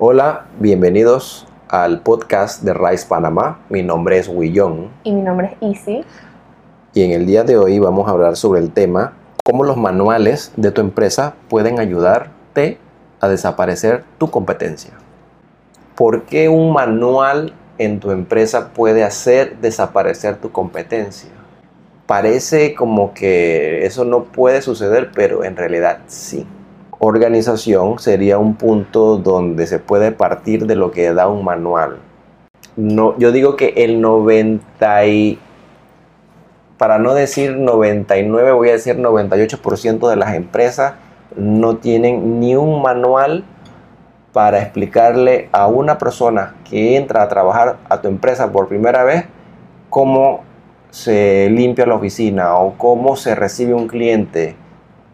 Hola, bienvenidos al podcast de Rice Panamá. Mi nombre es Willón Y mi nombre es Easy. y en el día de hoy vamos a hablar sobre el tema cómo los manuales de tu empresa pueden ayudarte a desaparecer tu competencia. ¿Por qué un manual en tu empresa puede hacer desaparecer tu competencia? Parece como que eso no puede suceder, pero en realidad sí. Organización sería un punto donde se puede partir de lo que da un manual. No, yo digo que el 90 y, para no decir 99, voy a decir 98% de las empresas no tienen ni un manual para explicarle a una persona que entra a trabajar a tu empresa por primera vez cómo se limpia la oficina o cómo se recibe un cliente.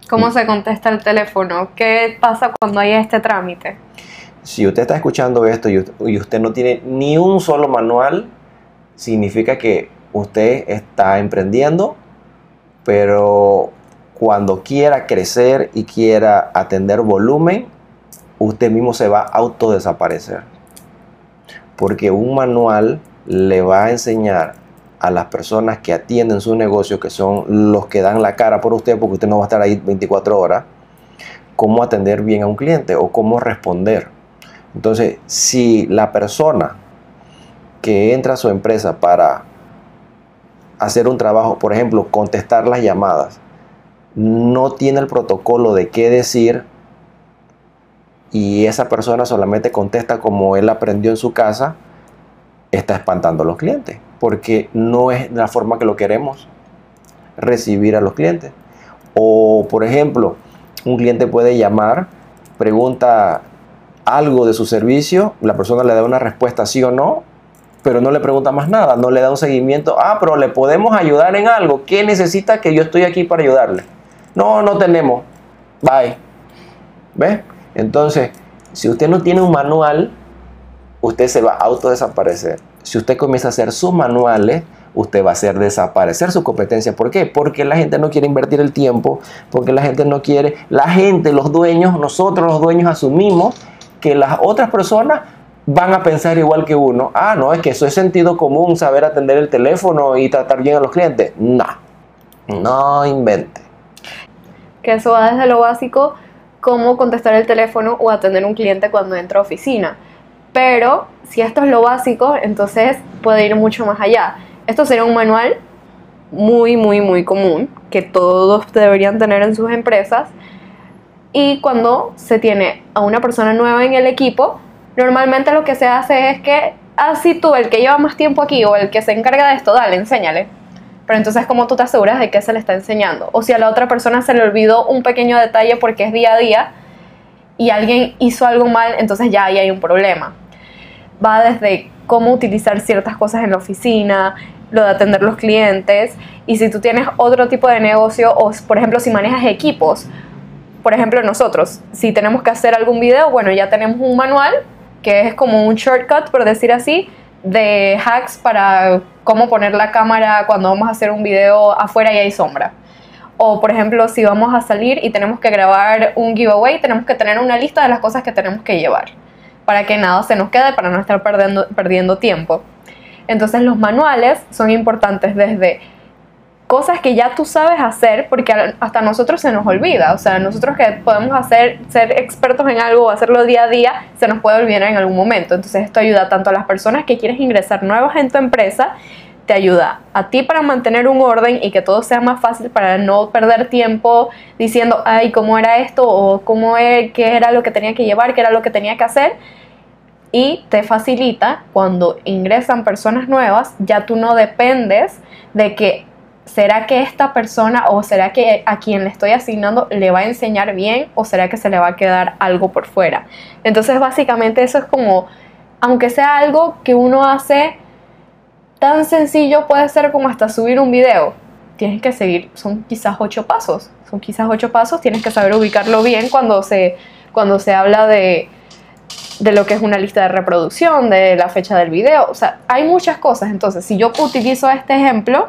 ¿Cómo se contesta el teléfono? ¿Qué pasa cuando hay este trámite? Si usted está escuchando esto y usted, no tiene ni un solo manual, significa que usted está emprendiendo, pero cuando quiera crecer y quiera atender volumen, usted mismo se va a autodesaparecer. Porque un manual le va a enseñar a las personas que atienden su negocio, que son los que dan la cara por usted, porque usted no va a estar ahí 24 horas, cómo atender bien a un cliente o cómo responder. Entonces, si la persona que entra a su empresa para hacer un trabajo, por ejemplo, contestar las llamadas, no tiene el protocolo de qué decir y esa persona solamente contesta como él aprendió en su casa, está espantando a los clientes, porque no es la forma que lo queremos recibir a los clientes. O, por ejemplo, un cliente puede llamar, pregunta algo de su servicio, la persona le da una respuesta sí o no, pero no le pregunta más nada, no le da un seguimiento. Ah, pero le podemos ayudar en algo. ¿Qué necesita que yo estoy aquí para ayudarle? No, no tenemos. Bye. ¿Ves? Entonces, si usted no tiene un manual, usted se va a autodesaparecer. Si usted comienza a hacer sus manuales, usted va a hacer desaparecer su competencia. ¿Por qué? Porque la gente no quiere invertir el tiempo, porque la gente no quiere, la gente, los dueños, nosotros los dueños asumimos que las otras personas van a pensar igual que uno. Ah, no, es que eso es sentido común, saber atender el teléfono y tratar bien a los clientes. No, no invente. Que eso va desde lo básico, cómo contestar el teléfono o atender un cliente cuando entra a oficina. Pero si esto es lo básico, entonces puede ir mucho más allá. Esto sería un manual muy, muy, muy común que todos deberían tener en sus empresas. Y cuando se tiene a una persona nueva en el equipo, normalmente lo que se hace es que, así tú, el que lleva más tiempo aquí o el que se encarga de esto, dale, enséñale. Pero entonces, ¿cómo tú te aseguras de que se le está enseñando? O si a la otra persona se le olvidó un pequeño detalle porque es día a día y alguien hizo algo mal, entonces ya ahí hay un problema. Va desde cómo utilizar ciertas cosas en la oficina, lo de atender los clientes, y si tú tienes otro tipo de negocio, o por ejemplo, si manejas equipos, por ejemplo, nosotros, si tenemos que hacer algún video, bueno, ya tenemos un manual que es como un shortcut, por decir así, de hacks para cómo poner la cámara cuando vamos a hacer un video afuera y hay sombra. O por ejemplo, si vamos a salir y tenemos que grabar un giveaway, tenemos que tener una lista de las cosas que tenemos que llevar para que nada se nos quede, para no estar perdiendo, perdiendo tiempo. Entonces los manuales son importantes desde cosas que ya tú sabes hacer, porque hasta nosotros se nos olvida, o sea, nosotros que podemos hacer, ser expertos en algo o hacerlo día a día, se nos puede olvidar en algún momento. Entonces esto ayuda tanto a las personas que quieres ingresar nuevas en tu empresa, te ayuda a ti para mantener un orden y que todo sea más fácil para no perder tiempo diciendo, ay, ¿cómo era esto? o ¿cómo era, qué era lo que tenía que llevar? ¿Qué era lo que tenía que hacer? Y te facilita cuando ingresan personas nuevas, ya tú no dependes de que ¿será que esta persona o será que a quien le estoy asignando le va a enseñar bien o será que se le va a quedar algo por fuera? Entonces básicamente eso es como, aunque sea algo que uno hace tan sencillo, puede ser como hasta subir un video. Tienes que seguir, son quizás ocho pasos, son quizás ocho pasos, tienes que saber ubicarlo bien cuando se, cuando se habla de, de lo que es una lista de reproducción, de la fecha del video, o sea, hay muchas cosas. Entonces, si yo utilizo este ejemplo,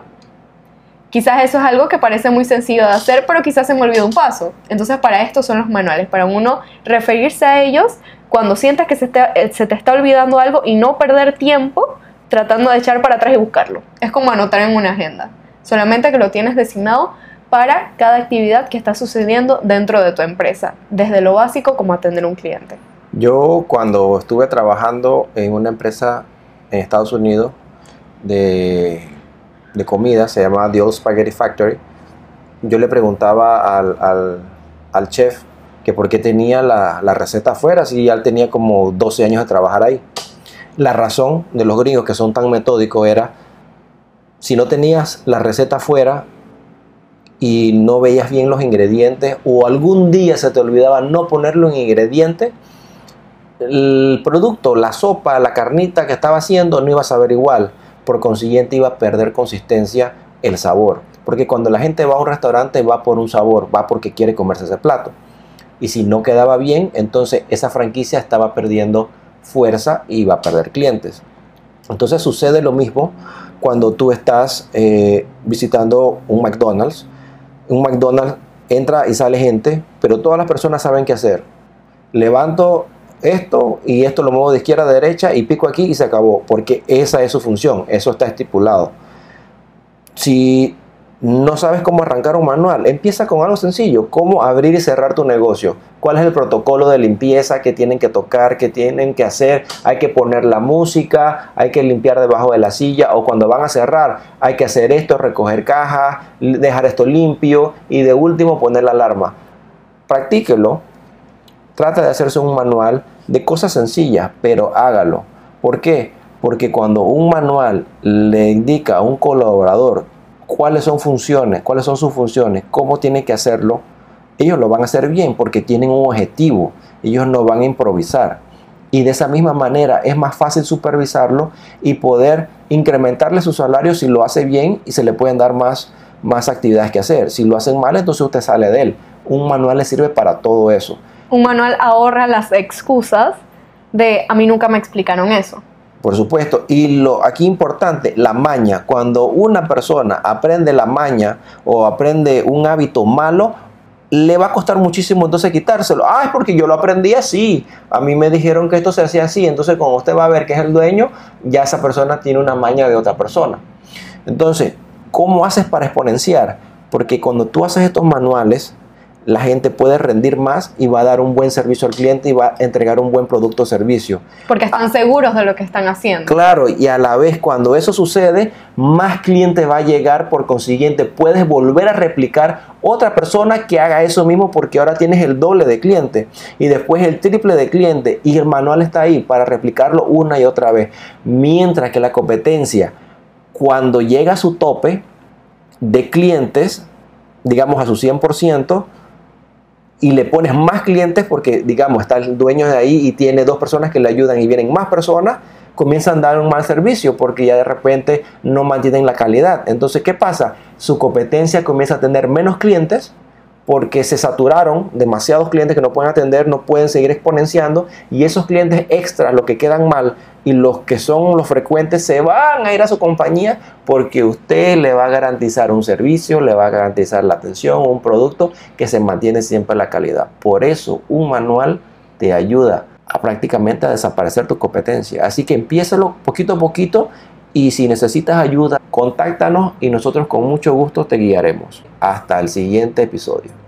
Quizás eso es algo que parece muy sencillo de hacer, pero quizás se me olvidó un paso. Entonces, para esto son los manuales, para uno referirse a ellos cuando sientas que se te, eh, se te está olvidando algo y no perder tiempo tratando de echar para atrás y buscarlo. Es como anotar en una agenda, solamente que lo tienes designado para cada actividad que está sucediendo dentro de tu empresa, desde lo básico como atender un cliente. Yo cuando estuve trabajando en una empresa en Estados Unidos de, de comida, se llama The Old Spaghetti Factory, yo le preguntaba al, al, chef que por qué tenía la, la receta afuera si ya tenía como 12 años de trabajar ahí. La razón de los gringos que son tan metódicos era, si no tenías la receta afuera y no veías bien los ingredientes o algún día se te olvidaba no ponerlo en ingrediente, el producto, la sopa, la carnita que estaba haciendo no iba a saber igual. Por consiguiente iba a perder consistencia el sabor. Porque cuando la gente va a un restaurante va por un sabor, va porque quiere comerse ese plato. Y si no quedaba bien, entonces esa franquicia estaba perdiendo fuerza y iba a perder clientes. Entonces sucede lo mismo cuando tú estás eh, visitando un McDonald's. Un McDonald's entra y sale gente, pero todas las personas saben qué hacer. Levanto esto y esto lo muevo de izquierda a derecha y pico aquí y se acabó, porque esa es su función, eso está estipulado. Si no sabes cómo arrancar un manual, empieza con algo sencillo, cómo abrir y cerrar tu negocio, cuál es el protocolo de limpieza que tienen que tocar, que tienen que hacer, hay que poner la música, hay que limpiar debajo de la silla o cuando van a cerrar hay que hacer esto, recoger cajas, dejar esto limpio y de último poner la alarma. Practíquelo, trata de hacerse un manual de cosas sencillas, pero hágalo. ¿Por qué? Porque cuando un manual le indica a un colaborador cuáles son funciones, cuáles son sus funciones, cómo tiene que hacerlo, ellos lo van a hacer bien porque tienen un objetivo, ellos no van a improvisar. Y de esa misma manera es más fácil supervisarlo y poder incrementarle su salario si lo hace bien y se le pueden dar más, más actividades que hacer. Si lo hacen mal, entonces usted sale de él. Un manual le sirve para todo eso. Un manual ahorra las excusas de a mí nunca me explicaron eso. Por supuesto, y lo aquí importante, la maña. Cuando una persona aprende la maña o aprende un hábito malo, le va a costar muchísimo entonces quitárselo. Ah, es porque yo lo aprendí así. A mí me dijeron que esto se hacía así. Entonces, cuando usted va a ver que es el dueño, ya esa persona tiene una maña de otra persona. Entonces, ¿cómo haces para exponenciar? Porque cuando tú haces estos manuales, la gente puede rendir más y va a dar un buen servicio al cliente y va a entregar un buen producto o servicio. Porque están seguros de lo que están haciendo. Claro, y a la vez cuando eso sucede, más cliente va a llegar, por consiguiente puedes volver a replicar otra persona que haga eso mismo porque ahora tienes el doble de cliente y después el triple de cliente y el manual está ahí para replicarlo una y otra vez. Mientras que la competencia, cuando llega a su tope de clientes, digamos a su 100%, y le pones más clientes porque, digamos, está el dueño de ahí y tiene dos personas que le ayudan y vienen más personas, comienzan a dar un mal servicio porque ya de repente no mantienen la calidad. Entonces, ¿qué pasa? Su competencia comienza a tener menos clientes porque se saturaron, demasiados clientes que no pueden atender, no pueden seguir exponenciando y esos clientes extras, los que quedan mal y los que son los frecuentes, se van a ir a su compañía porque usted le va a garantizar un servicio, le va a garantizar la atención, un producto que se mantiene siempre la calidad. Por eso un manual te ayuda a prácticamente a desaparecer tu competencia. Así que empiézalo poquito a poquito y si necesitas ayuda, contáctanos y nosotros con mucho gusto te guiaremos. Hasta el siguiente episodio.